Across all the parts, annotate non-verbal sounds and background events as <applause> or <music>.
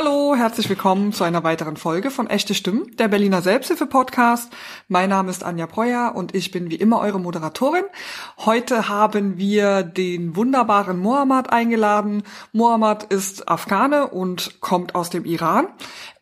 Hallo, herzlich willkommen zu einer weiteren Folge von Echte Stimmen, der Berliner Selbsthilfe-Podcast. Mein Name ist Anja Breuer und ich bin wie immer eure Moderatorin. Heute haben wir den wunderbaren Mohammad eingeladen. Mohammad ist Afghane und kommt aus dem Iran.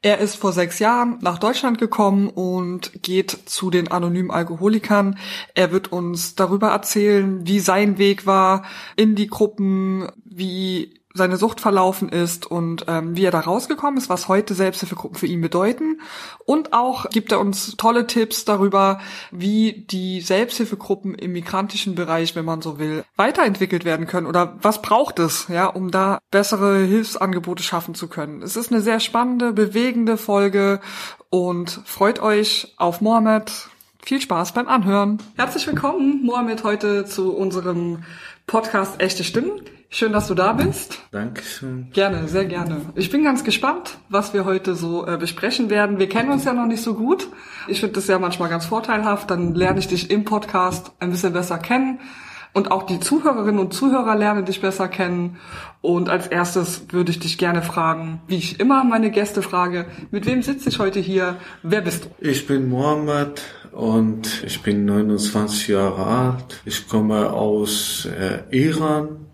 Er ist vor sechs Jahren nach Deutschland gekommen und geht zu den anonymen Alkoholikern. Er wird uns darüber erzählen, wie sein Weg war in die Gruppen, wie seine Sucht verlaufen ist und ähm, wie er da rausgekommen ist, was heute Selbsthilfegruppen für ihn bedeuten. Und auch gibt er uns tolle Tipps darüber, wie die Selbsthilfegruppen im migrantischen Bereich, wenn man so will, weiterentwickelt werden können oder was braucht es, ja, um da bessere Hilfsangebote schaffen zu können. Es ist eine sehr spannende, bewegende Folge und freut euch auf Mohammed. Viel Spaß beim Anhören. Herzlich willkommen, Mohammed, heute zu unserem Podcast Echte Stimmen. Schön, dass du da bist. Dankeschön. Gerne, sehr gerne. Ich bin ganz gespannt, was wir heute so äh, besprechen werden. Wir kennen uns ja noch nicht so gut. Ich finde das ja manchmal ganz vorteilhaft. Dann lerne ich dich im Podcast ein bisschen besser kennen. Und auch die Zuhörerinnen und Zuhörer lernen dich besser kennen. Und als erstes würde ich dich gerne fragen, wie ich immer meine Gäste frage, mit wem sitze ich heute hier? Wer bist du? Ich bin Mohammed und ich bin 29 Jahre alt. Ich komme aus äh, Iran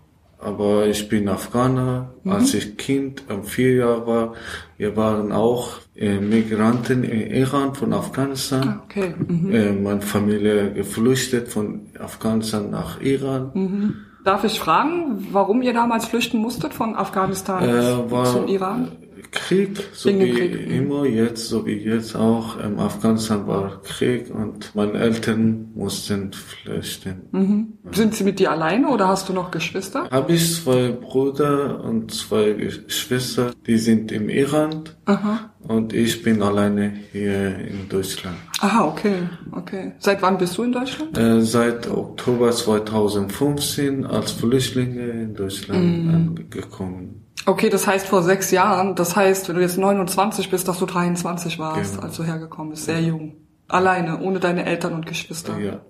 aber ich bin Afghaner. Mhm. Als ich Kind, um vier Jahre war, wir waren auch äh, Migranten in Iran von Afghanistan. Ah, okay. Mhm. Äh, meine Familie geflüchtet von Afghanistan nach Iran. Mhm. Darf ich fragen, warum ihr damals flüchten musstet von Afghanistan äh, war, zum Iran? Krieg, so wie Krieg, mhm. immer jetzt, so wie jetzt auch. Im Afghanistan war Krieg und meine Eltern mussten flüchten. Mhm. Sind sie mit dir alleine oder hast du noch Geschwister? Habe ich zwei Brüder und zwei Geschwister, die sind im Iran Aha. und ich bin alleine hier in Deutschland. Aha, okay, okay. Seit wann bist du in Deutschland? Äh, seit Oktober 2015 als Flüchtlinge in Deutschland Mhm. angekommen. Okay, das heißt vor sechs Jahren. Das heißt, wenn du jetzt 29 bist, dass du 23 warst, Genau. als du hergekommen bist. Sehr jung. Alleine, ohne deine Eltern und Geschwister. Ja.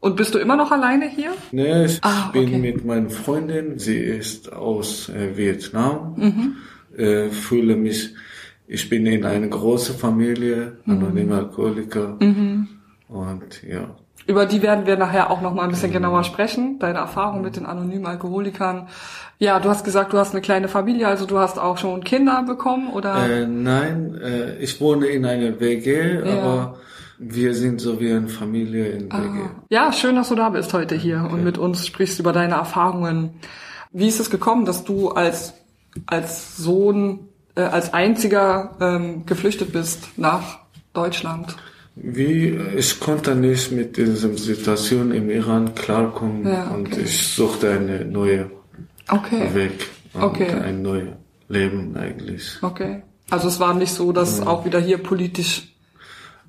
Und bist du immer noch alleine hier? Nee, ich Ah, bin okay. mit meiner Freundin, sie ist aus äh, Vietnam, Mhm. äh, fühle mich, ich bin in einer großen Familie, Mhm. anonyme Alkoholiker und ja. Über die werden wir nachher auch noch mal ein bisschen genauer sprechen. Deine Erfahrung mit den anonymen Alkoholikern. Ja, du hast gesagt, du hast eine kleine Familie, also du hast auch schon Kinder bekommen, oder? Äh, nein, äh, ich wohne in einer WG, aber wir sind so wie eine Familie in WG. Ah. Ja, schön, dass du da bist heute hier und mit uns sprichst über deine Erfahrungen. Wie ist es gekommen, dass du als, als Sohn, äh, als einziger ähm, geflüchtet bist nach Deutschland? Wie, ich konnte nicht mit dieser Situation im Iran klarkommen Ja, okay. und ich suchte eine neue Okay, Weg und Okay. ein neues Leben eigentlich. okay. Also es war nicht so, dass auch wieder hier politisch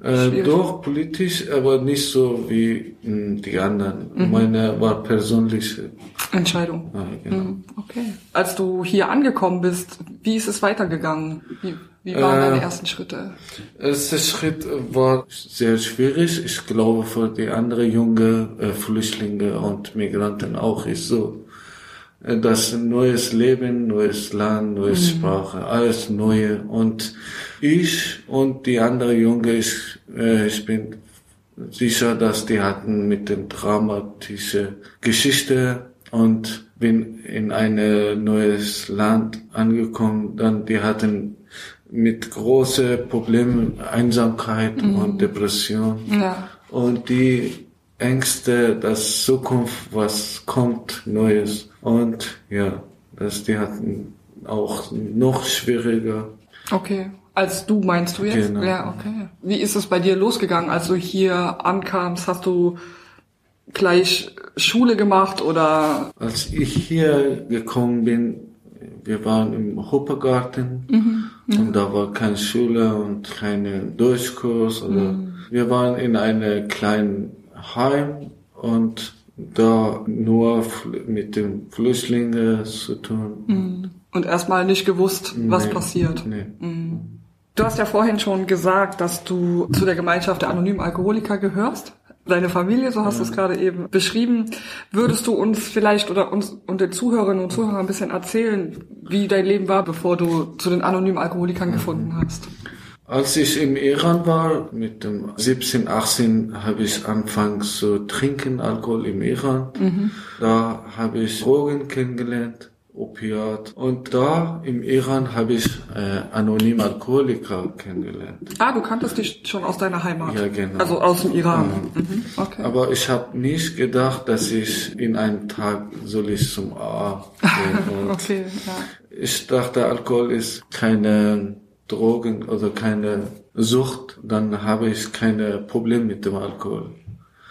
Äh, doch politisch, aber nicht so wie mh, die anderen. Mhm. Meine war persönliche. Entscheidung. Ja, genau. Mhm, Okay. Als du hier angekommen bist, wie ist es weitergegangen? Wie, wie waren Äh, deine ersten Schritte? Erster Schritt war sehr schwierig. Ich glaube, für die anderen junge äh, Flüchtlinge und Migranten auch ist so. Äh, Das ein neues Leben, neues Land, neue Sprache, alles neue. Und ich und die anderen Junge, ich, äh, ich bin sicher, dass die hatten mit den dramatische Geschichte und bin in ein neues Land angekommen. Dann die hatten mit große Problemen Einsamkeit und Depression Ja. und die Ängste, dass Zukunft was kommt Neues und ja, dass die hatten auch noch schwieriger. Okay. Als du meinst du jetzt? Genau. Ja, okay. Wie ist es bei dir losgegangen, als du hier ankamst? Hast du gleich Schule gemacht oder? Als ich hier gekommen bin, wir waren im Hoppergarten und da war keine Schule und keine Durchkurs oder wir waren in einem kleinen Heim und da nur mit den Flüchtlingen zu tun. Und erstmal nicht gewusst, was Nee, passiert. Nee. Du hast ja vorhin schon gesagt, dass du zu der Gemeinschaft der anonymen Alkoholiker gehörst. Deine Familie, so hast du es gerade eben beschrieben. Würdest du uns vielleicht oder uns und den Zuhörerinnen und Zuhörern ein bisschen erzählen, wie dein Leben war, bevor du zu den anonymen Alkoholikern gefunden hast? Als ich im Iran war, mit dem 17, 18, habe ich angefangen zu trinken, Alkohol im Iran. Mhm. Da habe ich Drogen kennengelernt, Opiat. Und da im Iran habe ich äh, anonym Alkoholiker kennengelernt. Ah, du kanntest dich schon aus deiner Heimat? Ja, genau. Also aus dem Iran. Mhm. Mhm. Okay. Aber ich habe nicht gedacht, dass ich in einem Tag soll ich zum AA gehen. <laughs> okay, ja. Ich dachte, Alkohol ist keine Drogen oder keine Sucht, dann habe ich keine Probleme mit dem Alkohol.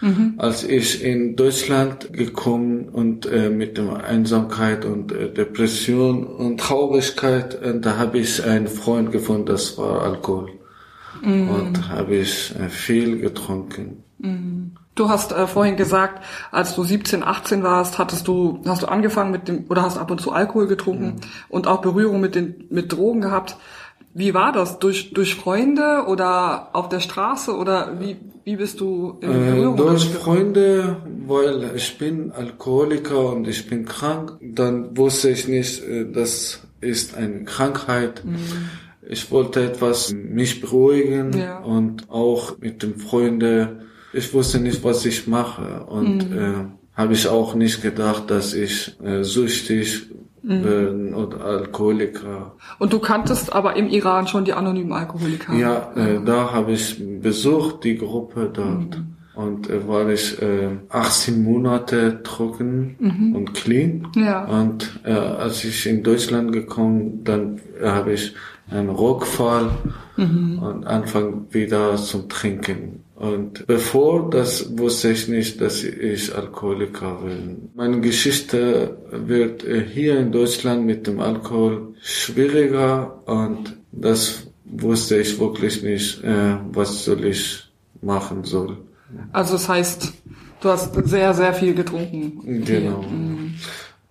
Mhm. Als ich in Deutschland gekommen und äh, mit der Einsamkeit und äh, Depression und Traurigkeit, äh, da habe ich einen Freund gefunden, das war Alkohol. Mhm. Und habe ich äh, viel getrunken. Mhm. Du hast äh, vorhin gesagt, als du 17, 18 warst, hattest du, hast du angefangen mit dem, oder hast ab und zu Alkohol getrunken mhm. und auch Berührung mit den, mit Drogen gehabt. Wie war das? Durch, durch Freunde oder auf der Straße oder wie, wie bist du in äh, Berührung? Äh, durch Freunde, weil ich bin Alkoholiker und ich bin krank. Dann wusste ich nicht, äh, das ist eine Krankheit. Mhm. Ich wollte etwas mich beruhigen ja. und auch mit den Freunden. Ich wusste nicht, was ich mache und mhm. äh, habe ich auch nicht gedacht, dass ich äh, süchtig mhm. oder Alkoholiker. Und du kanntest aber im Iran schon die anonymen Alkoholiker? Ja, äh, da habe ich besucht, die Gruppe dort. Mhm. Und äh, war ich äh, 18 Monate trocken mhm. und clean. Ja. Und äh, als ich in Deutschland gekommen, dann äh, habe ich einen Rückfall mhm. und anfang wieder zum Trinken. Und bevor das wusste ich nicht, dass ich Alkoholiker bin. Meine Geschichte wird hier in Deutschland mit dem Alkohol schwieriger und das wusste ich wirklich nicht, äh, was soll ich machen soll. Also das heißt, du hast sehr, sehr viel getrunken. Genau. Mhm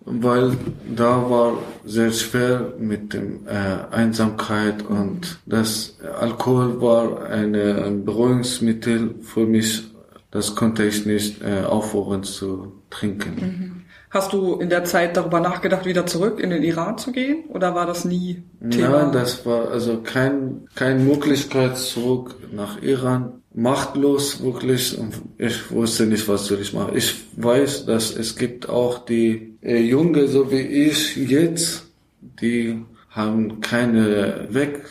weil da war sehr schwer mit dem äh, Einsamkeit und das Alkohol war eine, ein Beruhigungsmittel für mich. Das konnte ich nicht äh, aufhören zu trinken. Mhm. Hast du in der Zeit darüber nachgedacht, wieder zurück in den Iran zu gehen? Oder war das nie Thema? Nein, das war also kein, keine Möglichkeit zurück nach Iran machtlos wirklich und ich wusste nicht, was soll ich machen. Ich weiß, dass es gibt auch die äh, Junge, so wie ich jetzt, die haben keine Weg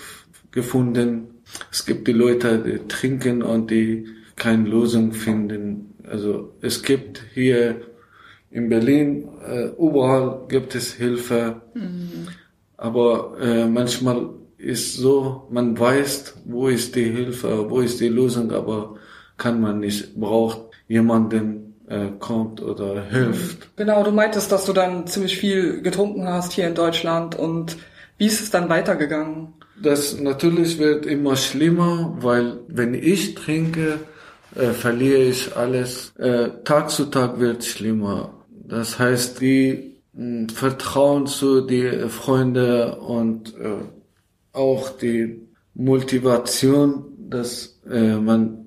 gefunden. Es gibt die Leute, die trinken und die keine Lösung finden. Also es gibt hier in Berlin, äh, überall gibt es Hilfe, mhm. aber äh, manchmal ist so, man weiß, wo ist die Hilfe, wo ist die Lösung, aber kann man nicht, braucht jemanden, äh, kommt oder hilft. Genau, du meintest, dass du dann ziemlich viel getrunken hast hier in Deutschland und wie ist es dann weitergegangen? Das natürlich wird immer schlimmer, weil wenn ich trinke, äh, verliere ich alles. Äh, Tag zu Tag wird schlimmer. Das heißt, die mh, Vertrauen zu die Freunde und äh, auch die Motivation, dass äh, man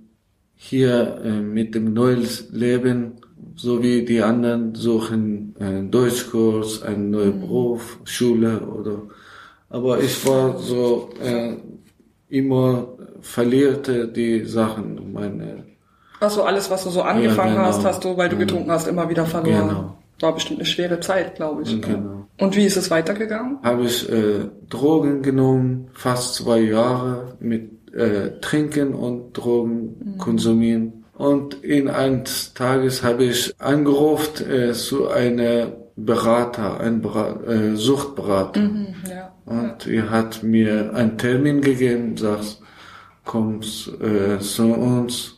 hier äh, mit dem neuen Leben, so wie die anderen, suchen einen Deutschkurs, einen neuen mhm. Beruf, Schule oder. Aber ich war so äh, immer verlierte die Sachen, meine. Also alles, was du so angefangen ja, genau. hast, hast du, weil du getrunken hast, immer wieder verloren. Genau. War bestimmt eine schwere Zeit, glaube ich. Genau. Und wie ist es weitergegangen? Habe ich äh, Drogen genommen, fast zwei Jahre mit äh, Trinken und Drogen mhm. konsumieren. Und in eines Tages habe ich angerufen äh, zu einer Berater, ein Berater, äh, Suchtberater. Mhm, ja. Und er hat mir einen Termin gegeben, sagt, kommst äh, zu uns.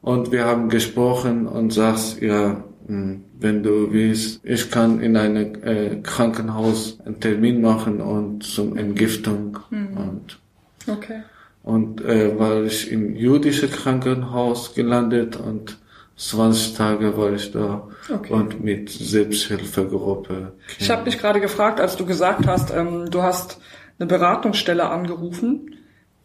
Und wir haben gesprochen und sagst, ja, wenn du willst, ich kann in einem äh, Krankenhaus einen Termin machen und zum Entgiftung mhm. und okay. und äh, war ich im jüdischen Krankenhaus gelandet und 20 Tage war ich da okay. und mit Selbsthilfegruppe. Ich habe dich gerade gefragt, als du gesagt hast, ähm, du hast eine Beratungsstelle angerufen.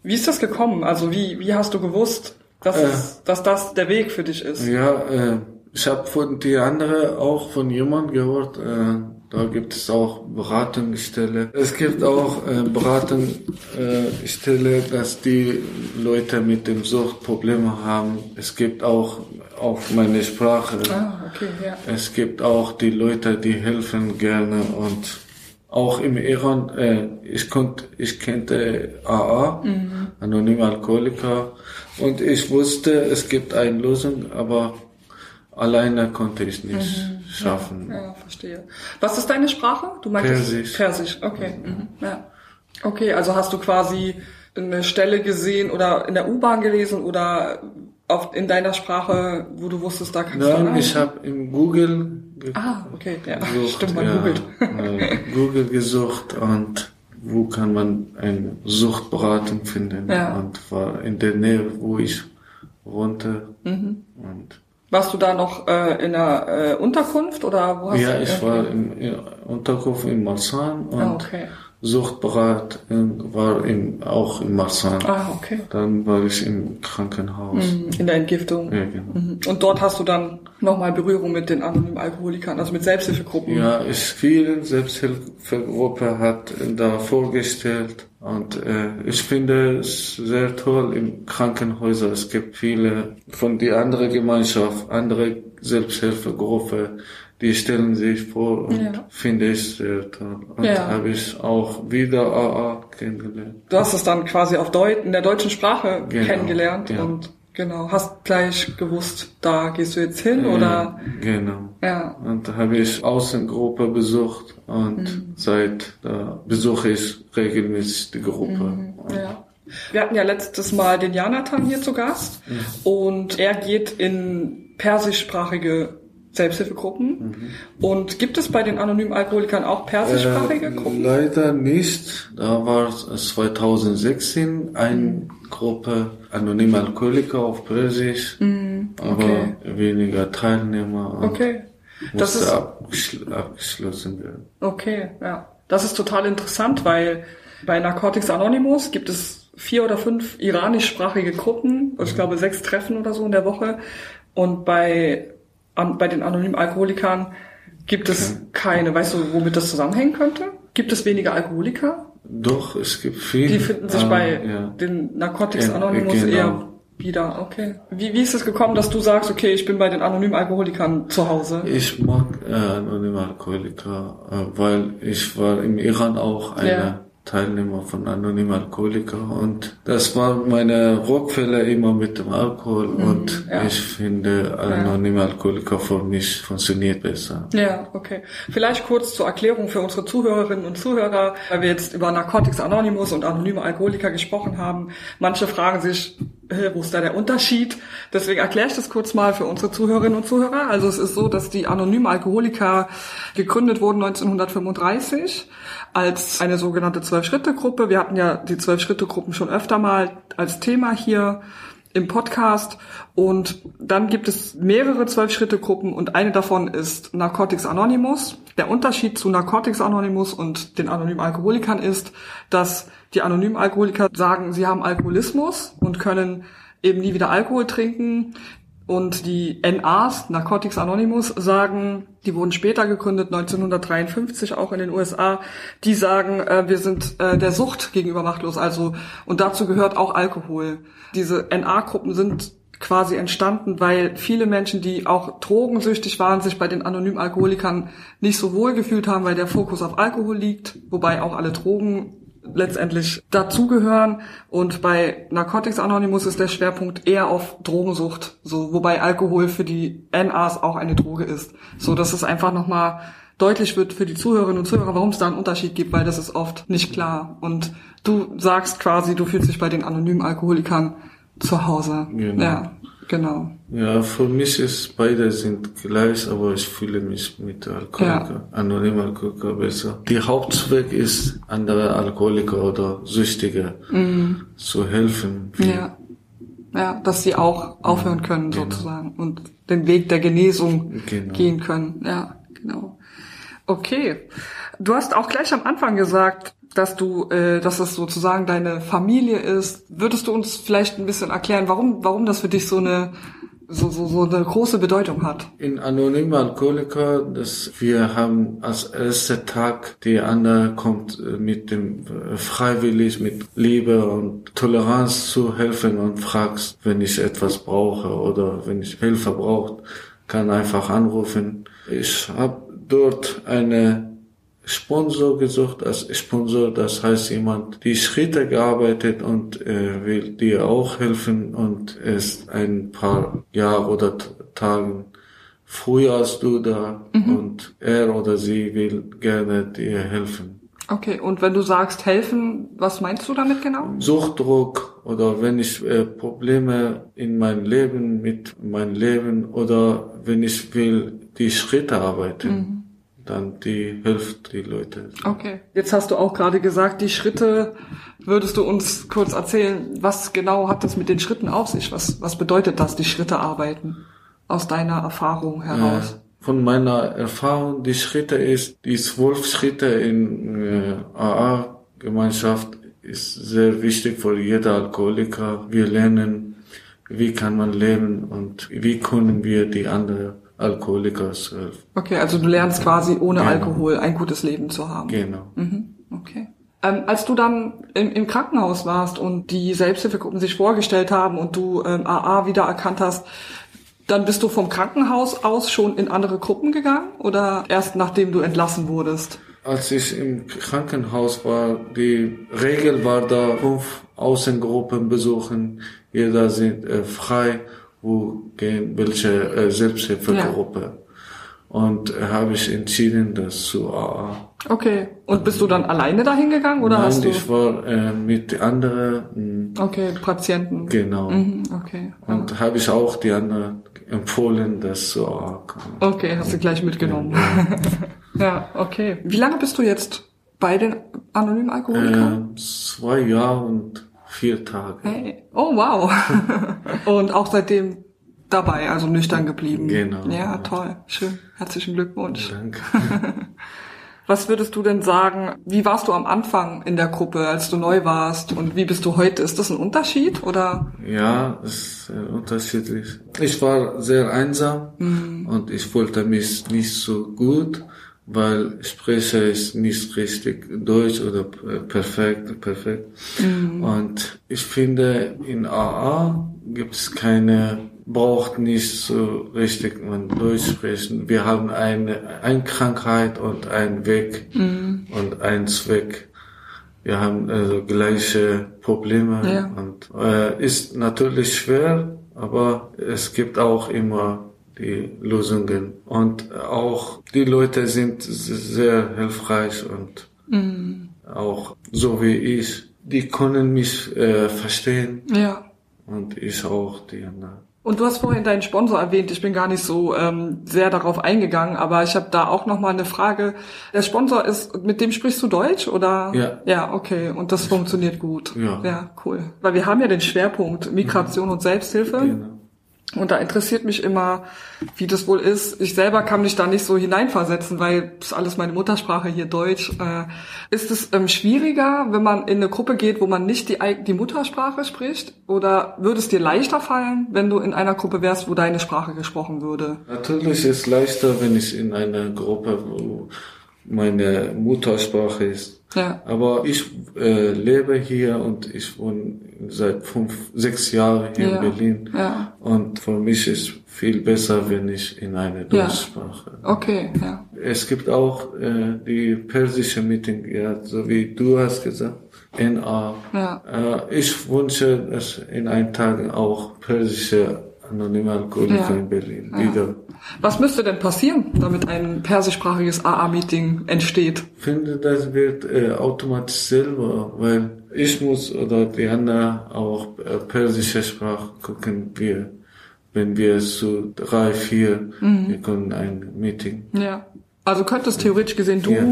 Wie ist das gekommen? Also wie, wie hast du gewusst, dass, Äh. es, dass das der Weg für dich ist. Ja, äh, ich habe von die andere auch von jemand gehört. Äh, da gibt es auch Beratungsstelle. Es gibt auch äh, Beratungsstelle, äh, dass die Leute mit dem Sucht Probleme haben. Es gibt auch auf meine Sprache. Ah, okay, ja. Es gibt auch die Leute, die helfen gerne und auch im Iran, äh, ich konnte, ich kannte AA, anonyme Alkoholiker, und ich wusste, es gibt eine Lösung, aber alleine konnte ich nicht schaffen. Ja, verstehe. Was ist deine Sprache? Du meintest Persisch. Persisch, okay. Mhm. Ja. Okay, also hast du quasi eine Stelle gesehen oder in der U-Bahn gelesen oder auf, in deiner Sprache, wo du wusstest, da kannst du Dann, rein? ich habe im Google Ah, okay, ja. gesucht, Stimmt, man ja, googelt. äh, Google gesucht und wo kann man eine Suchtberatung finden Ja. und war in der Nähe, wo ich wohnte Mhm. und Warst du da noch äh, in einer äh, Unterkunft oder wo hast Ja, du? ich war im, im Unterkunft in Marzahn und Ah, okay. Suchtberat in, war in, auch in Marzahn. Ah, okay. Dann war ich im Krankenhaus. Mhm, In der Entgiftung. Ja, genau. Mhm. Und dort hast du dann nochmal Berührung mit den anonymen Alkoholikern, also mit Selbsthilfegruppen. Ja, ich vielen Selbsthilfegruppe hat da vorgestellt und äh, ich finde es sehr toll im Krankenhäuser. Es gibt viele von die andere Gemeinschaft, andere Selbsthilfegruppe, die stellen sich vor und Ja. finde ich sehr toll. Und Ja. habe ich auch wieder AA kennengelernt. Du hast es dann quasi auf Deut in der deutschen Sprache Genau, kennengelernt ja. und genau, hast gleich gewusst, da gehst du jetzt hin oder Genau. ja. Und da habe ich Außengruppe besucht und Mhm. seit da besuche ich regelmäßig die Gruppe. Mhm. Ja. Wir hatten ja letztes Mal den Jonathan hier zu Gast Mhm. und er geht in persischsprachige Selbsthilfegruppen. Mhm. Und gibt es bei den anonymen Alkoholikern auch persischsprachige Äh, Gruppen? leider nicht. Da war es 2016 eine Gruppe anonyme Alkoholiker auf Persisch, aber okay. weniger Teilnehmer Okay. Das ist abgeschl abgeschlossen werden. Okay, ja. Das ist total interessant, weil bei Narcotics Anonymous gibt es vier oder fünf iranischsprachige Gruppen, ich glaube sechs Treffen oder so in der Woche. Und bei, an, bei den anonymen Alkoholikern gibt es keine. Weißt du, womit das zusammenhängen könnte? Gibt es weniger Alkoholiker? Doch, es gibt viele. Die finden sich ah, bei ja. den Narcotics Anonymous genau. eher wieder. Okay. Wie, wie ist es gekommen, dass du sagst, okay, ich bin bei den anonymen Alkoholikern zu Hause? Ich mag äh, anonyme Alkoholiker, äh, weil ich war im Iran auch eine Ja. Teilnehmer von anonymen Alkoholiker und das war meine Rückfälle immer mit dem Alkohol und Mhm, ja. ich finde anonyme Alkoholiker für mich funktioniert besser. Ja, okay. Vielleicht kurz zur Erklärung für unsere Zuhörerinnen und Zuhörer, weil wir jetzt über Narcotics Anonymous und anonyme Alkoholiker gesprochen haben. Manche fragen sich, wo ist da der Unterschied? Deswegen erkläre ich das kurz mal für unsere Zuhörerinnen und Zuhörer. Also es ist so, dass die anonymen Alkoholiker gegründet wurden 1935 als eine sogenannte Zwölf-Schritte-Gruppe. Wir hatten ja die Zwölf-Schritte-Gruppen schon öfter mal als Thema hier im Podcast und dann gibt es mehrere Zwölf-Schritte-Gruppen und eine davon ist Narcotics Anonymous. Der Unterschied zu Narcotics Anonymous und den anonymen Alkoholikern ist, dass die anonymen Alkoholiker sagen, sie haben Alkoholismus und können eben nie wieder Alkohol trinken. Und die NAs, Narcotics Anonymous, sagen, die wurden später gegründet, 1953 auch in den USA, die sagen, äh, wir sind äh, der Sucht gegenüber machtlos. Also, und dazu gehört auch Alkohol. Diese NA-Gruppen sind quasi entstanden, weil viele Menschen, die auch drogensüchtig waren, sich bei den anonymen Alkoholikern nicht so wohl gefühlt haben, weil der Fokus auf Alkohol liegt, wobei auch alle Drogen letztendlich dazugehören. Und bei Narcotics Anonymous ist der Schwerpunkt eher auf Drogensucht, so wobei Alkohol für die NAs auch eine Droge ist. So dass es einfach nochmal deutlich wird für die Zuhörerinnen und Zuhörer, warum es da einen Unterschied gibt, weil das ist oft nicht klar. Und du sagst quasi, du fühlst dich bei den anonymen Alkoholikern zu Hause. Genau. Ja, genau. Ja, für mich ist beide sind gleich, aber ich fühle mich mit Alkoholiker, anonymen Alkoholiker besser. Die Hauptzweck ist, andere Alkoholiker oder Süchtige zu helfen. Mhm. Ja. Ja, dass sie auch aufhören können, Genau. sozusagen, und den Weg der Genesung Genau. gehen können. Ja, genau. Okay. Du hast auch gleich am Anfang gesagt, dass du, äh, dass das sozusagen deine Familie ist. Würdest du uns vielleicht ein bisschen erklären, warum, warum das für dich so eine so, so, so eine große Bedeutung hat. In Anonyme Alkoholiker, dass wir haben als erster Tag, die andere kommt äh, mit dem äh, freiwillig, mit Liebe und Toleranz zu helfen und fragst, wenn ich etwas brauche oder wenn ich Hilfe brauche, kann einfach anrufen. Ich habe dort eine Sponsor gesucht als Sponsor, das heißt jemand, die Schritte gearbeitet und äh, will dir auch helfen und ist ein paar Jahre oder Tagen früher als du da mhm. und er oder sie will gerne dir helfen. Okay, und wenn du sagst helfen, was meinst du damit genau? Suchtdruck oder wenn ich äh, Probleme in meinem Leben mit meinem Leben oder wenn ich will die Schritte arbeiten. Mhm dann die hilft die Leute. Okay. Jetzt hast du auch gerade gesagt, die Schritte, würdest du uns kurz erzählen, was genau hat das mit den Schritten auf sich? Was, was bedeutet das, die Schritte arbeiten? Aus deiner Erfahrung heraus? Äh, von meiner Erfahrung, die Schritte ist, die zwölf Schritte in äh, AA-Gemeinschaft ist sehr wichtig für jeder Alkoholiker. Wir lernen, wie kann man leben und wie können wir die anderen Alkoholikers helfen. Okay, also du lernst quasi ohne genau. Alkohol ein gutes Leben zu haben. Genau. Mhm. Okay. Ähm, als du dann im, im, Krankenhaus warst und die Selbsthilfegruppen sich vorgestellt haben und du ähm, AA wieder erkannt hast, dann bist du vom Krankenhaus aus schon in andere Gruppen gegangen oder erst nachdem du entlassen wurdest? Als ich im Krankenhaus war, die Regel war da, fünf Außengruppen besuchen, jeder sind äh, frei wo gehen welche äh, Selbsthilfegruppe. Ja. Und äh, habe ich entschieden, das zu AA. Okay. Und bist du dann alleine dahin gegangen oder Nein, hast du? ich war äh, mit anderen. Hm, okay, Patienten. Genau. Mhm, okay. Und ja. habe ich auch die anderen empfohlen, das zu AA. Okay, hast du gleich mitgenommen. Ja, <laughs> ja okay. Wie lange bist du jetzt bei den anonymen Alkoholikern? Äh, zwei Jahre und Vier Tage. Hey. Oh, wow. <laughs> Und auch seitdem dabei, also nüchtern geblieben. Genau. Ja, toll. Schön. Herzlichen Glückwunsch. Danke. <laughs> Was würdest du denn sagen, wie warst du am Anfang in der Gruppe, als du neu warst und wie bist du heute? Ist das ein Unterschied oder? Ja, es ist unterschiedlich. Ich war sehr einsam mhm. und ich wollte mich nicht so gut weil spreche ist nicht richtig Deutsch oder perfekt, perfekt. Mhm. Und ich finde, in AA gibt es keine, braucht nicht so richtig man Deutsch sprechen. Wir haben eine, eine Krankheit und einen Weg mhm. und einen Zweck. Wir haben also gleiche Probleme ja. und äh, ist natürlich schwer, aber es gibt auch immer die Lösungen. Und auch die Leute sind sehr hilfreich und mhm. auch so wie ich. Die können mich äh, verstehen. Ja. Und ich auch die anderen. Und du hast vorhin deinen Sponsor erwähnt. Ich bin gar nicht so ähm, sehr darauf eingegangen, aber ich habe da auch noch mal eine Frage. Der Sponsor ist, mit dem sprichst du Deutsch oder? Ja. Ja, okay. Und das funktioniert gut. Ja. Ja, cool. Weil wir haben ja den Schwerpunkt Migration und Selbsthilfe. Genau. Und da interessiert mich immer, wie das wohl ist. Ich selber kann mich da nicht so hineinversetzen, weil das ist alles meine Muttersprache hier Deutsch. Äh, ist es ähm, schwieriger, wenn man in eine Gruppe geht, wo man nicht die, die Muttersprache spricht? Oder würde es dir leichter fallen, wenn du in einer Gruppe wärst, wo deine Sprache gesprochen würde? Natürlich ist es leichter, wenn ich in einer Gruppe, wo meine Muttersprache ist. Ja. Aber ich äh, lebe hier und ich wohne seit fünf, sechs Jahren hier ja. in Berlin. Ja. Und für mich ist viel besser, wenn ich in eine Deutschsprache. Ja. Okay, ja. Es gibt auch äh, die persische Meeting, ja, so wie du hast gesagt. NA. Ja. Äh, ich wünsche, dass in ein Tag auch persische anonyme Alkoholiker ja. in Berlin ja. wieder. Was müsste denn passieren, damit ein persischsprachiges AA-Meeting entsteht? Ich finde, das wird äh, automatisch selber, weil ich muss oder die anderen auch äh, persische Sprache gucken wir, wenn wir zu drei, vier, mhm. wir können ein Meeting. Ja. Also könntest theoretisch gesehen du ja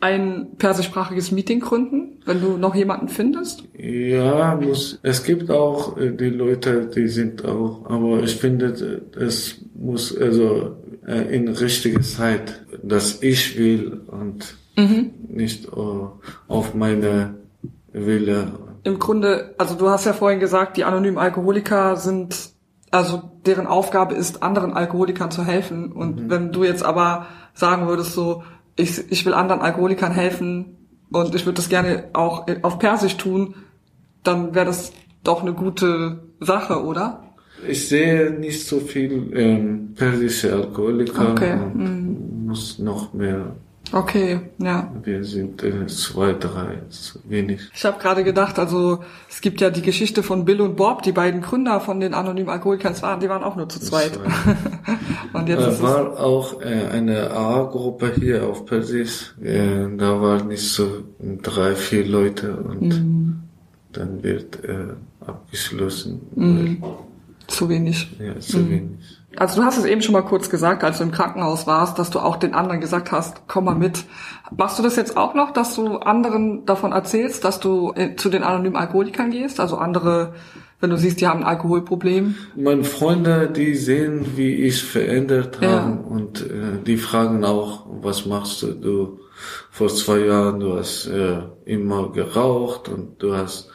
ein persischsprachiges Meeting gründen, wenn du noch jemanden findest? Ja, muss. Es gibt auch äh, die Leute, die sind auch, aber ich finde, es muss also äh, in richtige Zeit, dass ich will und mhm. nicht uh, auf meine Wille. Im Grunde, also du hast ja vorhin gesagt, die anonymen Alkoholiker sind, also deren Aufgabe ist, anderen Alkoholikern zu helfen. Und mhm. wenn du jetzt aber sagen würdest so, ich, ich will anderen Alkoholikern helfen und ich würde das gerne auch auf Persisch tun, dann wäre das doch eine gute Sache, oder? Ich sehe nicht so viel ähm, persische Alkoholiker. Okay. Und mm. muss noch mehr. Okay, ja. Wir sind äh, zwei, drei, zu wenig. Ich habe gerade gedacht, also es gibt ja die Geschichte von Bill und Bob, die beiden Gründer von den anonymen Alkoholikern, waren, die waren auch nur zu zweit. <laughs> und jetzt äh, war auch äh, eine A-Gruppe hier auf Persis. Äh, da waren nicht so drei, vier Leute und mm. dann wird äh, abgeschlossen. Mm. Zu wenig. Ja, zu mhm. wenig. Also du hast es eben schon mal kurz gesagt, als du im Krankenhaus warst, dass du auch den anderen gesagt hast, komm mal mit. Machst du das jetzt auch noch, dass du anderen davon erzählst, dass du äh, zu den anonymen Alkoholikern gehst? Also andere, wenn du siehst, die haben ein Alkoholproblem? Meine Freunde, die sehen, wie ich verändert ja. habe und äh, die fragen auch, was machst du? Du vor zwei Jahren, du hast äh, immer geraucht und du hast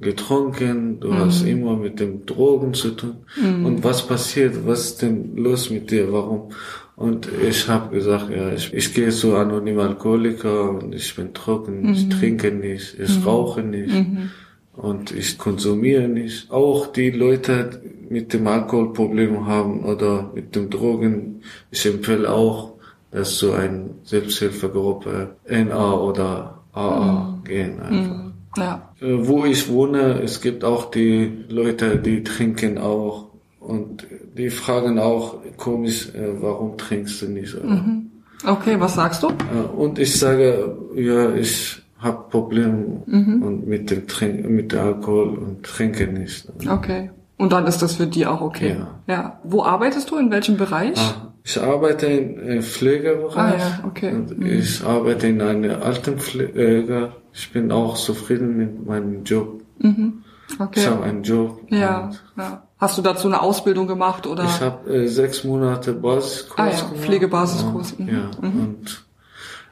getrunken, du mhm. hast immer mit dem Drogen zu tun. Mhm. Und was passiert? Was ist denn los mit dir? Warum? Und ich habe gesagt, ja, ich, ich gehe zu anonym Alkoholiker und ich bin trocken, mhm. ich trinke nicht, ich mhm. rauche nicht mhm. und ich konsumiere nicht. Auch die Leute mit dem Alkoholproblem haben oder mit dem Drogen, ich empfehle auch, dass so eine Selbsthilfegruppe NA oder AA mhm. gehen einfach. Ja. Äh, wo ich wohne, es gibt auch die Leute, die trinken auch und die fragen auch komisch, äh, warum trinkst du nicht? Mhm. Okay, was sagst du? Äh, und ich sage, ja, ich habe Probleme mhm. und mit dem Trink mit dem Alkohol und trinke nicht. Okay. Und dann ist das für die auch okay. Ja. ja. Wo arbeitest du? In welchem Bereich? Ah, ich arbeite im Pflegebereich. Ah, ja, okay. Und mhm. Ich arbeite in einer Altenpflege ich bin auch zufrieden mit meinem Job. Mhm. Okay. Ich habe einen Job. Ja, ja. Hast du dazu eine Ausbildung gemacht oder? Ich habe äh, sechs Monate Basiskurs ah, ja. gemacht. Pflegebasiskurs. Mhm. Ja. Mhm. Und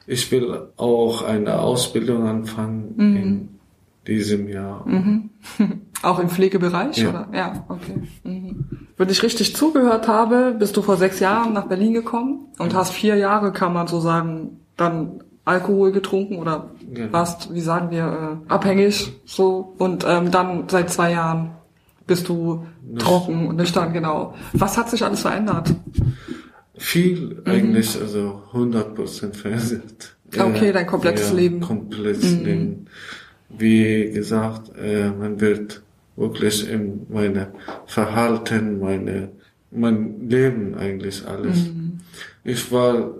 ich will auch eine Ausbildung anfangen mhm. in diesem Jahr. Mhm. <laughs> Auch im Pflegebereich, ja. oder? Ja, okay. Mhm. Wenn ich richtig zugehört habe, bist du vor sechs Jahren nach Berlin gekommen und hast vier Jahre, kann man so sagen, dann Alkohol getrunken oder genau. warst, wie sagen wir, äh, abhängig so und ähm, dann seit zwei Jahren bist du Nicht. trocken und nüchtern, genau. Was hat sich alles verändert? Viel eigentlich, mhm. also 100 Prozent verändert. Okay, dein komplettes ja, Leben. Komplettes mhm. Leben. Wie gesagt, äh, man wird wirklich in meine Verhalten, meine, mein Leben eigentlich alles. Mhm. Ich war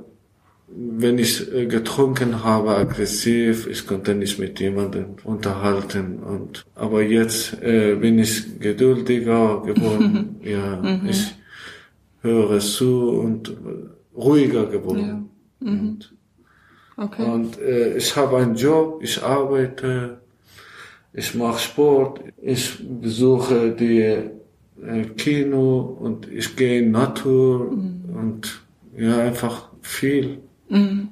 wenn ich äh, getrunken habe, aggressiv, ich konnte nicht mit jemandem unterhalten und aber jetzt äh, bin ich geduldiger geworden. <laughs> ja, mhm. ich höre zu und ruhiger geworden. Ja. Mhm. Und, okay. und äh, ich habe einen Job, ich arbeite, ich mache Sport, ich besuche die äh, Kino und ich gehe in Natur mhm. und ja einfach viel. Mhm.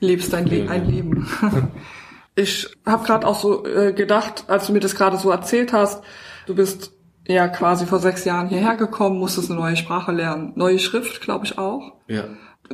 Lebst dein Le ein Leben. <laughs> ich habe gerade auch so äh, gedacht, als du mir das gerade so erzählt hast, du bist ja quasi vor sechs Jahren hierher gekommen, musstest eine neue Sprache lernen, neue Schrift, glaube ich auch. Ja.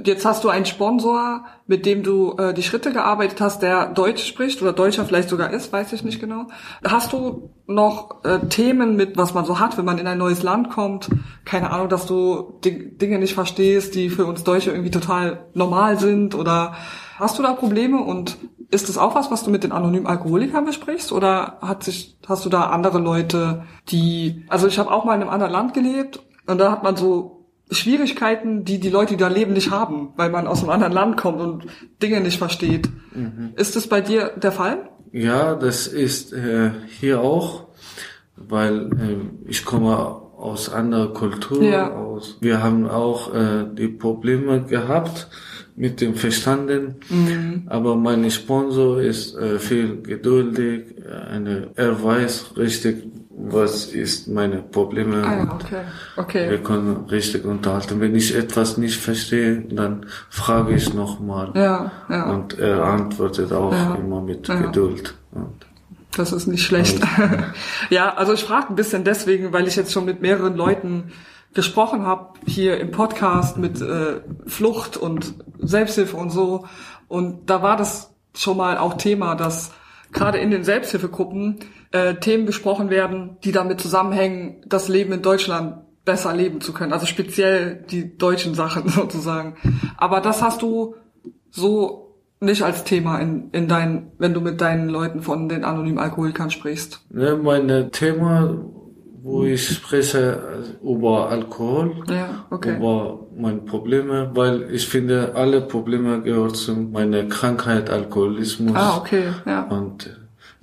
Jetzt hast du einen Sponsor, mit dem du äh, die Schritte gearbeitet hast, der Deutsch spricht oder Deutscher vielleicht sogar ist, weiß ich nicht genau. Hast du noch äh, Themen mit, was man so hat, wenn man in ein neues Land kommt? Keine Ahnung, dass du die Dinge nicht verstehst, die für uns Deutsche irgendwie total normal sind oder hast du da Probleme und ist das auch was, was du mit den anonymen Alkoholikern besprichst oder hat sich, hast du da andere Leute, die, also ich habe auch mal in einem anderen Land gelebt und da hat man so Schwierigkeiten, die die Leute, die da leben, nicht haben, weil man aus einem anderen Land kommt und Dinge nicht versteht. Mhm. Ist das bei dir der Fall? Ja, das ist äh, hier auch, weil äh, ich komme aus anderer Kultur. Ja. Aus. Wir haben auch äh, die Probleme gehabt mit dem Verstanden, mhm. aber mein Sponsor ist äh, viel geduldig. Eine, er weiß richtig, was ist meine Probleme. Ah, okay. okay. Wir können richtig unterhalten. Wenn ich etwas nicht verstehe, dann frage ich nochmal. Ja, ja. Und er antwortet auch Ja. immer mit Ja. Geduld. Und Das ist nicht schlecht. <laughs> ja, also ich frage ein bisschen deswegen, weil ich jetzt schon mit mehreren Leuten gesprochen habe, hier im Podcast mit äh, Flucht und Selbsthilfe und so. Und da war das schon mal auch Thema, dass gerade in den Selbsthilfegruppen äh, Themen besprochen werden, die damit zusammenhängen, das Leben in Deutschland besser leben zu können. Also speziell die deutschen Sachen <laughs> sozusagen. Aber das hast du so nicht als Thema in, in dein, wenn du mit deinen Leuten von den anonymen Alkoholikern sprichst. ne, mein Thema, wo ich spreche über Alkohol, Ja, okay. über meine Probleme, weil ich finde, alle Probleme gehören zu meiner Krankheit, Alkoholismus. Ah, okay, ja. Und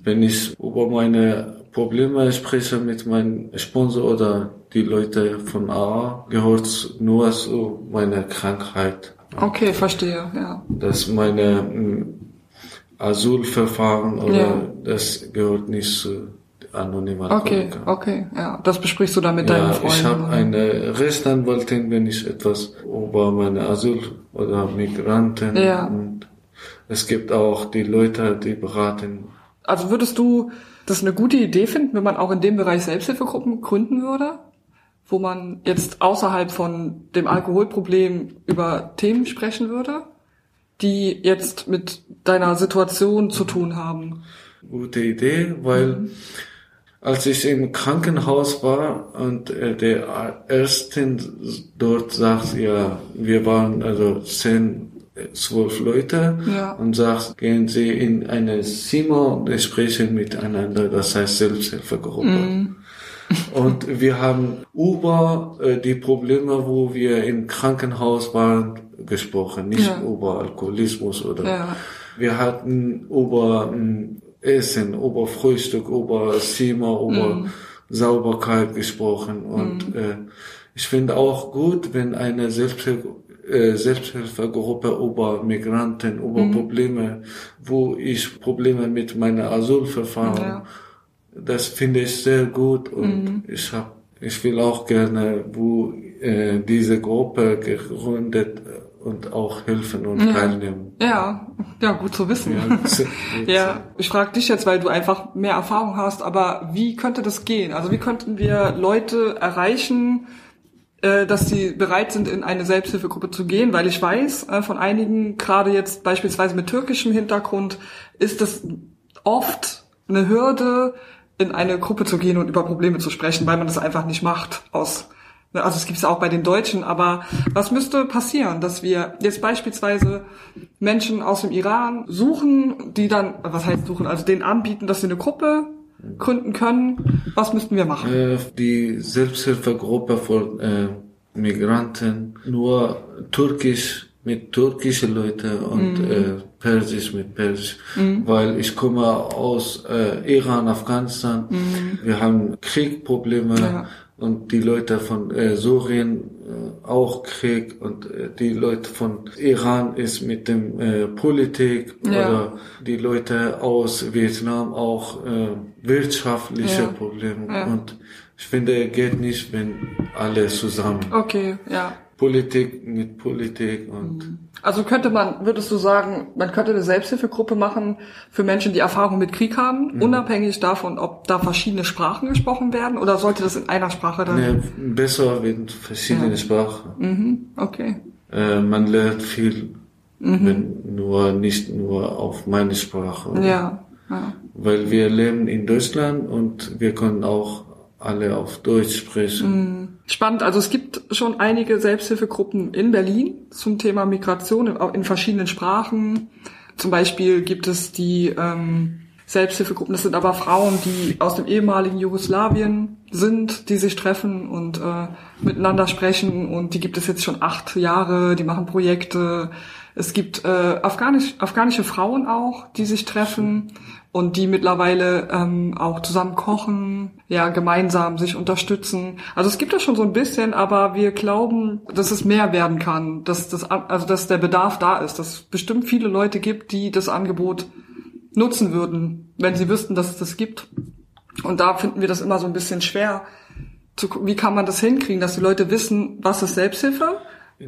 wenn ich über meine Probleme spreche mit meinem Sponsor oder die Leute von AA, gehört nur zu meiner Krankheit. Okay, verstehe, ja. Das meine mm, Asylverfahren oder Ja. das gehört nicht zu anonymen Okay, okay, ja. Das besprichst du dann mit deinen Ja, Freunden. ich habe eine Rechtsanwaltin, wenn ich etwas über meine Asyl- oder Migranten Ja. und es gibt auch die Leute, die beraten. Also würdest du das eine gute Idee finden, wenn man auch in dem Bereich Selbsthilfegruppen gründen würde? Wo man jetzt außerhalb von dem Alkoholproblem über Themen sprechen würde, die jetzt mit deiner Situation zu tun haben? Gute Idee, weil Mhm. als ich im Krankenhaus war und äh, der Ärztin dort sagt, ja, wir waren also zehn, zwölf Leute Ja. und sagt, gehen Sie in eine Zimmer und sprechen miteinander, das heißt Selbsthilfegruppe. Mhm. <laughs> Und wir haben über äh, die Probleme, wo wir im Krankenhaus waren, gesprochen, nicht Ja. über Alkoholismus oder Ja. wir hatten über ähm, Essen, über Frühstück, über Zimmer, über Sauberkeit gesprochen. Und äh, ich finde auch gut, wenn eine Selbsthilfe, äh, Selbsthilfegruppe über Migranten, über Probleme, wo ich Probleme mit meiner Asylverfahren, Ja. das finde ich sehr gut und ich hab, ich will auch gerne, wo äh, diese Gruppe gegründet und auch helfen und teilnehmen. Ja, ja, gut zu wissen. Ja, <laughs> Ja, ich frage dich jetzt, weil du einfach mehr Erfahrung hast, aber wie könnte das gehen? Also wie könnten wir Leute erreichen, dass sie bereit sind, in eine Selbsthilfegruppe zu gehen? Weil ich weiß äh, von einigen, gerade jetzt beispielsweise mit türkischem Hintergrund, ist es oft eine Hürde, in eine Gruppe zu gehen und über Probleme zu sprechen, weil man das einfach nicht macht aus Ne, Also es gibt es auch bei den Deutschen, aber was müsste passieren, dass wir jetzt beispielsweise Menschen aus dem Iran suchen, die dann, was heißt suchen, also denen anbieten, dass sie eine Gruppe gründen können. Was müssten wir machen? Äh, die Selbsthilfegruppe von äh, Migranten nur Türkisch mit türkischen Leute und äh, Persisch mit Persisch, weil ich komme aus äh, Iran, Afghanistan. Wir haben Kriegprobleme Ja. Und die Leute von äh, Syrien äh, auch Krieg und äh, die Leute von Iran ist mit dem äh, Politik Ja. oder die Leute aus Vietnam auch äh, wirtschaftliche Ja. Probleme Ja. und ich finde geht nicht wenn alle zusammen Okay, ja. Politik mit Politik und Also könnte man, würdest du sagen, man könnte eine Selbsthilfegruppe machen für Menschen, die Erfahrung mit Krieg haben, unabhängig davon, ob da verschiedene Sprachen gesprochen werden oder sollte das in einer Sprache dann? ne, besser mit verschiedenen Ja. Sprachen. Mhm, okay. Äh, man lernt viel, Mhm. wenn nur nicht nur auf meine Sprache. Ja, ja. Weil wir leben in Deutschland und wir können auch alle auf Deutsch sprechen. Spannend. Also es gibt schon einige Selbsthilfegruppen in Berlin zum Thema Migration in, verschiedenen Sprachen. Zum Beispiel gibt es die ähm, Selbsthilfegruppen, das sind aber Frauen, die aus dem ehemaligen Jugoslawien sind, die sich treffen und äh, miteinander sprechen. Und die gibt es jetzt schon acht Jahre, die machen Projekte. Es gibt äh, afghanisch, afghanische Frauen auch, die sich treffen und die mittlerweile ähm, auch zusammen kochen, ja, gemeinsam sich unterstützen. Also es gibt das schon so ein bisschen, aber wir glauben, dass es mehr werden kann, dass das, also dass der Bedarf da ist, dass es bestimmt viele Leute gibt, die das Angebot nutzen würden, wenn sie wüssten, dass es das gibt. Und da finden wir das immer so ein bisschen schwer. Zu, wie kann man das hinkriegen, dass die Leute wissen, was ist Selbsthilfe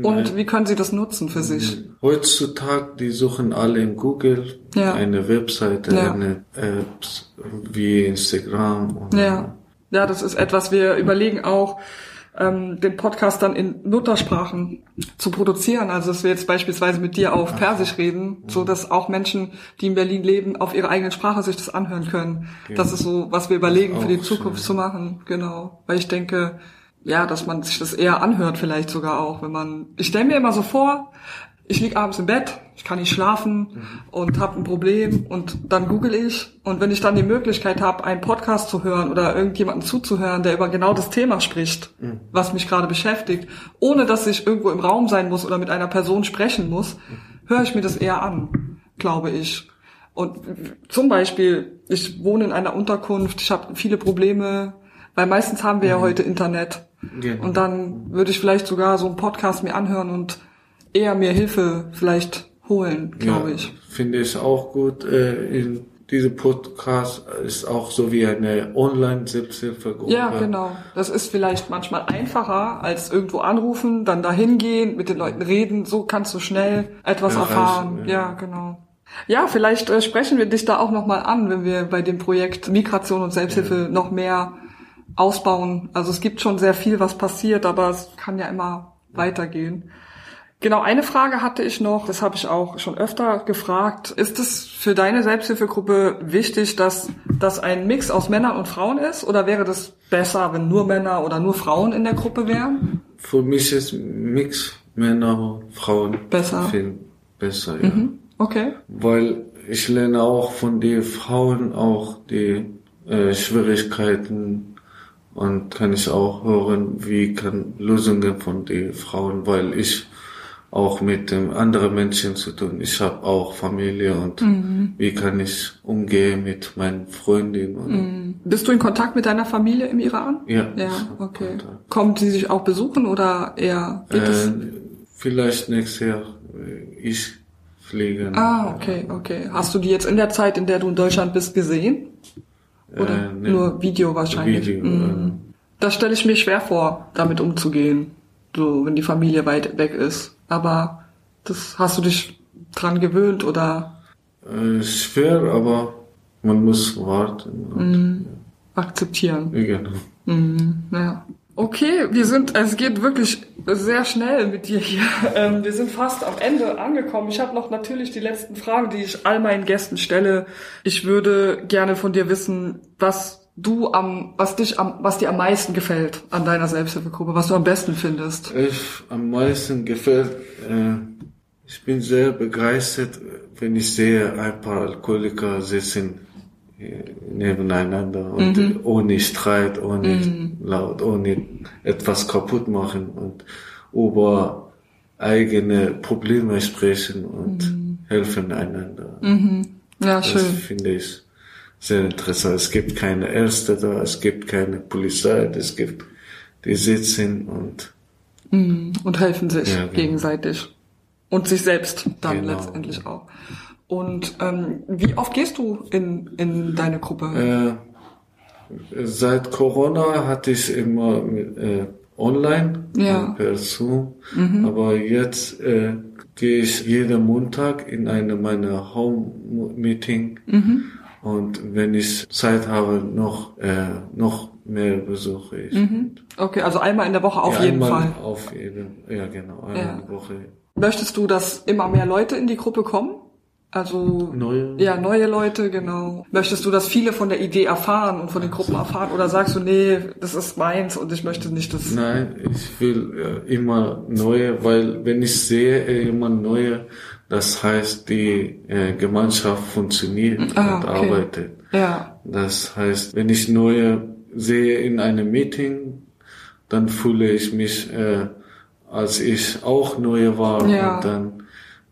und wie können sie das nutzen für sich? Heutzutage, die suchen alle in Google Ja. eine Webseite, Ja. eine Apps wie Instagram. Und Ja, ja, das ist etwas. Wir überlegen auch, ähm, den Podcast dann in Muttersprachen zu produzieren. Also dass wir jetzt beispielsweise mit dir auf Persisch reden, so dass auch Menschen, die in Berlin leben, auf ihrer eigenen Sprache sich das anhören können. Das ist so, was wir überlegen für die schön. Zukunft zu machen. Genau, weil ich denke, ja, dass man sich das eher anhört, vielleicht sogar auch, wenn man. Ich stelle mir immer so vor, ich lieg abends im Bett, ich kann nicht schlafen und habe ein Problem und dann google ich und wenn ich dann die Möglichkeit habe, einen Podcast zu hören oder irgendjemanden zuzuhören, der über genau das Thema spricht, was mich gerade beschäftigt, ohne dass ich irgendwo im Raum sein muss oder mit einer Person sprechen muss, höre ich mir das eher an, glaube ich. Und zum Beispiel, ich wohne in einer Unterkunft, ich habe viele Probleme, weil meistens haben wir ja heute Internet. Genau. Und dann würde ich vielleicht sogar so einen Podcast mir anhören und eher mir Hilfe vielleicht holen, glaube Ja, ich. Finde ich auch gut. Äh, diese Podcast ist auch so wie eine Online-Selbsthilfegruppe. Ja, genau. Das ist vielleicht manchmal einfacher als irgendwo anrufen, dann dahin gehen, mit den Leuten reden. So kannst du schnell etwas Erreichen, erfahren. ja. Ja, genau. Ja, vielleicht äh, sprechen wir dich da auch nochmal an, wenn wir bei dem Projekt Migration und Selbsthilfe noch mehr ausbauen. Also es gibt schon sehr viel, was passiert, aber es kann ja immer weitergehen. Genau, eine Frage hatte ich noch, das habe ich auch schon öfter gefragt. Ist es für deine Selbsthilfegruppe wichtig, dass das ein Mix aus Männern und Frauen ist? Oder wäre das besser, wenn nur Männer oder nur Frauen in der Gruppe wären? Für mich ist Mix Männer und Frauen Besser. viel besser, ja. Okay. Weil ich lerne auch von den Frauen auch die äh, Schwierigkeiten und kann ich auch hören, wie kann Lösungen von den Frauen, weil ich auch mit dem anderen Menschen zu tun. Ich habe auch Familie und wie kann ich umgehen mit meinen Freundinnen. Und, Bist du in Kontakt mit deiner Familie im Iran? Ja. Ja, okay. Kontakt. Kommt sie sich auch besuchen oder eher geht? Äh, vielleicht nächstes Jahr äh, ich fliegen. Ah, okay, okay. Hast du die jetzt in der Zeit, in der du in Deutschland bist, gesehen? Oder Äh, nur Video wahrscheinlich? Video, Mhm. Das stelle ich mir schwer vor, damit umzugehen. So, wenn die Familie weit weg ist. Aber das hast du dich dran gewöhnt oder Äh, schwer, aber man muss warten. Und, Mhm. akzeptieren? ja, genau. Mhm, ja. Okay, wir sind, es geht wirklich sehr schnell mit dir hier. Ähm, wir sind fast am Ende angekommen. Ich habe noch natürlich die letzten Fragen, die ich all meinen Gästen stelle. Ich würde gerne von dir wissen, was du am, was dich am, was dir am meisten gefällt an deiner Selbsthilfegruppe, was du am besten findest. Ich am meisten gefällt, äh, ich bin sehr begeistert, wenn ich sehe, ein paar Alkoholiker sitzen nebeneinander und ohne Streit, ohne laut, ohne etwas kaputt machen und über eigene Probleme sprechen und helfen einander. Ja, Das schön. finde ich sehr interessant. Es gibt keine Ärzte da, es gibt keine Polizei, es gibt, die sitzen und Und helfen sich Ja, genau. gegenseitig. Und sich selbst dann Genau. letztendlich auch. Und ähm, wie oft gehst du in, in deine Gruppe? Äh, seit Corona hatte ich immer äh, online Ja. äh, per Zoom, aber jetzt äh, gehe ich jeden Montag in eine meiner Home Meeting und wenn ich Zeit habe, noch äh, noch mehr besuche ich. Okay, also einmal in der Woche auf ja, jeden einmal Fall. Auf jeden, ja genau, einmal Ja. die Woche. Möchtest du, dass immer mehr Leute in die Gruppe kommen? Also Neue? ja, neue Leute, genau. Möchtest du, dass viele von der Idee erfahren und von den Gruppen erfahren? Oder sagst du, nee, das ist meins und ich möchte nicht das. Nein, ich will äh, immer neue, weil wenn ich sehe äh, immer neue, das heißt, die äh, Gemeinschaft funktioniert Ah, und okay. arbeitet. Ja, Das heißt, wenn ich neue sehe in einem Meeting, dann fühle ich mich, äh, als ich auch neue war Ja. und dann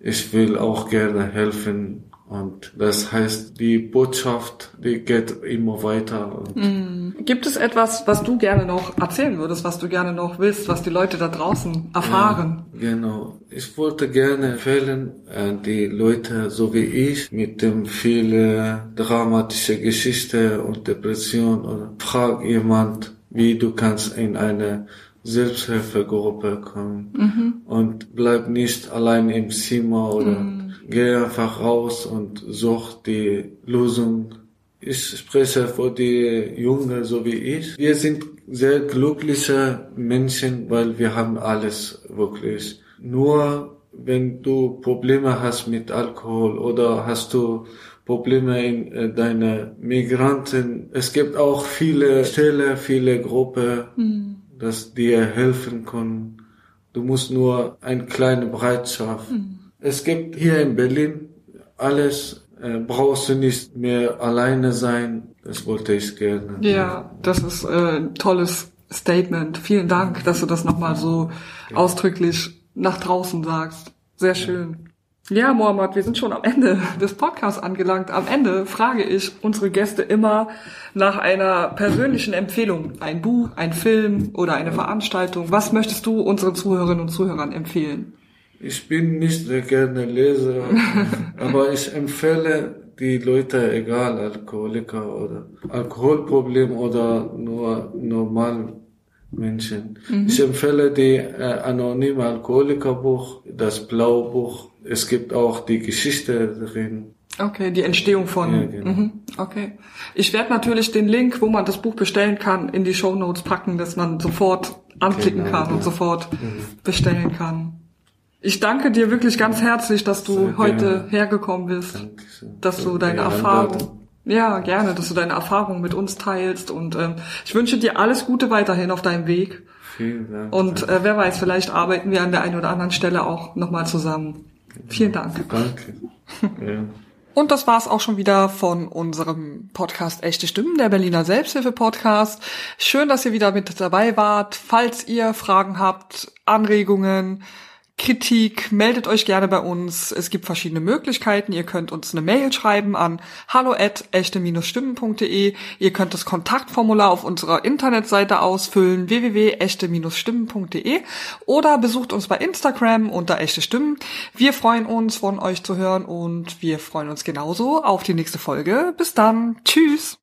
ich will auch gerne helfen Und das heißt, die Botschaft, die geht immer weiter. Mm. Gibt es etwas, was du gerne noch erzählen würdest, was du gerne noch willst, was die Leute da draußen erfahren? Ja, genau. Ich wollte gerne empfehlen, äh, die Leute, so wie ich, mit dem viele dramatische Geschichte und Depression oder frag jemand, wie du kannst in eine Selbsthilfegruppe kommen mhm. und bleib nicht allein im Zimmer oder mhm. geh einfach raus und such die Lösung. Ich spreche für die Jungen so wie ich. Wir sind sehr glückliche Menschen, weil wir haben alles wirklich. Nur wenn du Probleme hast mit Alkohol oder hast du Probleme in äh, deine Migranten. Es gibt auch viele Stellen, viele Gruppen. Mhm das dir helfen kann. Du musst nur eine kleine Bereitschaft. Mhm. Es gibt hier in Berlin alles, äh, brauchst du nicht mehr alleine sein. Das wollte ich gerne. Ja, das ist äh, ein tolles Statement. Vielen Dank, dass du das nochmal so ja. ausdrücklich nach draußen sagst. Sehr schön. Ja, Mohammed, wir sind schon am Ende des Podcasts angelangt. Am Ende frage ich unsere Gäste immer nach einer persönlichen Empfehlung. Ein Buch, ein Film oder eine Veranstaltung. Was möchtest du unseren Zuhörerinnen und Zuhörern empfehlen? Ich bin nicht sehr gerne Leser, <laughs> aber ich empfehle die Leute, egal Alkoholiker oder Alkoholproblem oder nur normal Menschen. Mhm. Ich empfehle die äh, anonyme Alkoholikerbuch, das Blaubuch. Es gibt auch die Geschichte drin. Okay, die Entstehung von. Ja, genau. mhm, okay. Ich werde natürlich den Link, wo man das Buch bestellen kann, in die Show Notes packen, dass man sofort anklicken genau, kann ja. und sofort mhm. bestellen kann. Ich danke dir wirklich ganz herzlich, dass du Sehr heute gerne. hergekommen bist, Dankeschön. dass du deine Erfahrung ja, gerne, dass du deine Erfahrungen mit uns teilst und ähm, ich wünsche dir alles Gute weiterhin auf deinem Weg. Vielen Dank. Und äh, wer weiß, vielleicht arbeiten wir an der einen oder anderen Stelle auch nochmal zusammen. Vielen Dank. Danke. <laughs> Ja. Und das war's auch schon wieder von unserem Podcast Echte Stimmen, der Berliner Selbsthilfe-Podcast. Schön, dass ihr wieder mit dabei wart. Falls ihr Fragen habt, Anregungen, Kritik, meldet euch gerne bei uns. Es gibt verschiedene Möglichkeiten. Ihr könnt uns eine Mail schreiben an hallo at echte-stimmen.de. Ihr könnt das Kontaktformular auf unserer Internetseite ausfüllen www.echte-stimmen.de oder besucht uns bei Instagram unter echte Stimmen. Wir freuen uns, von euch zu hören und wir freuen uns genauso auf die nächste Folge. Bis dann. Tschüss.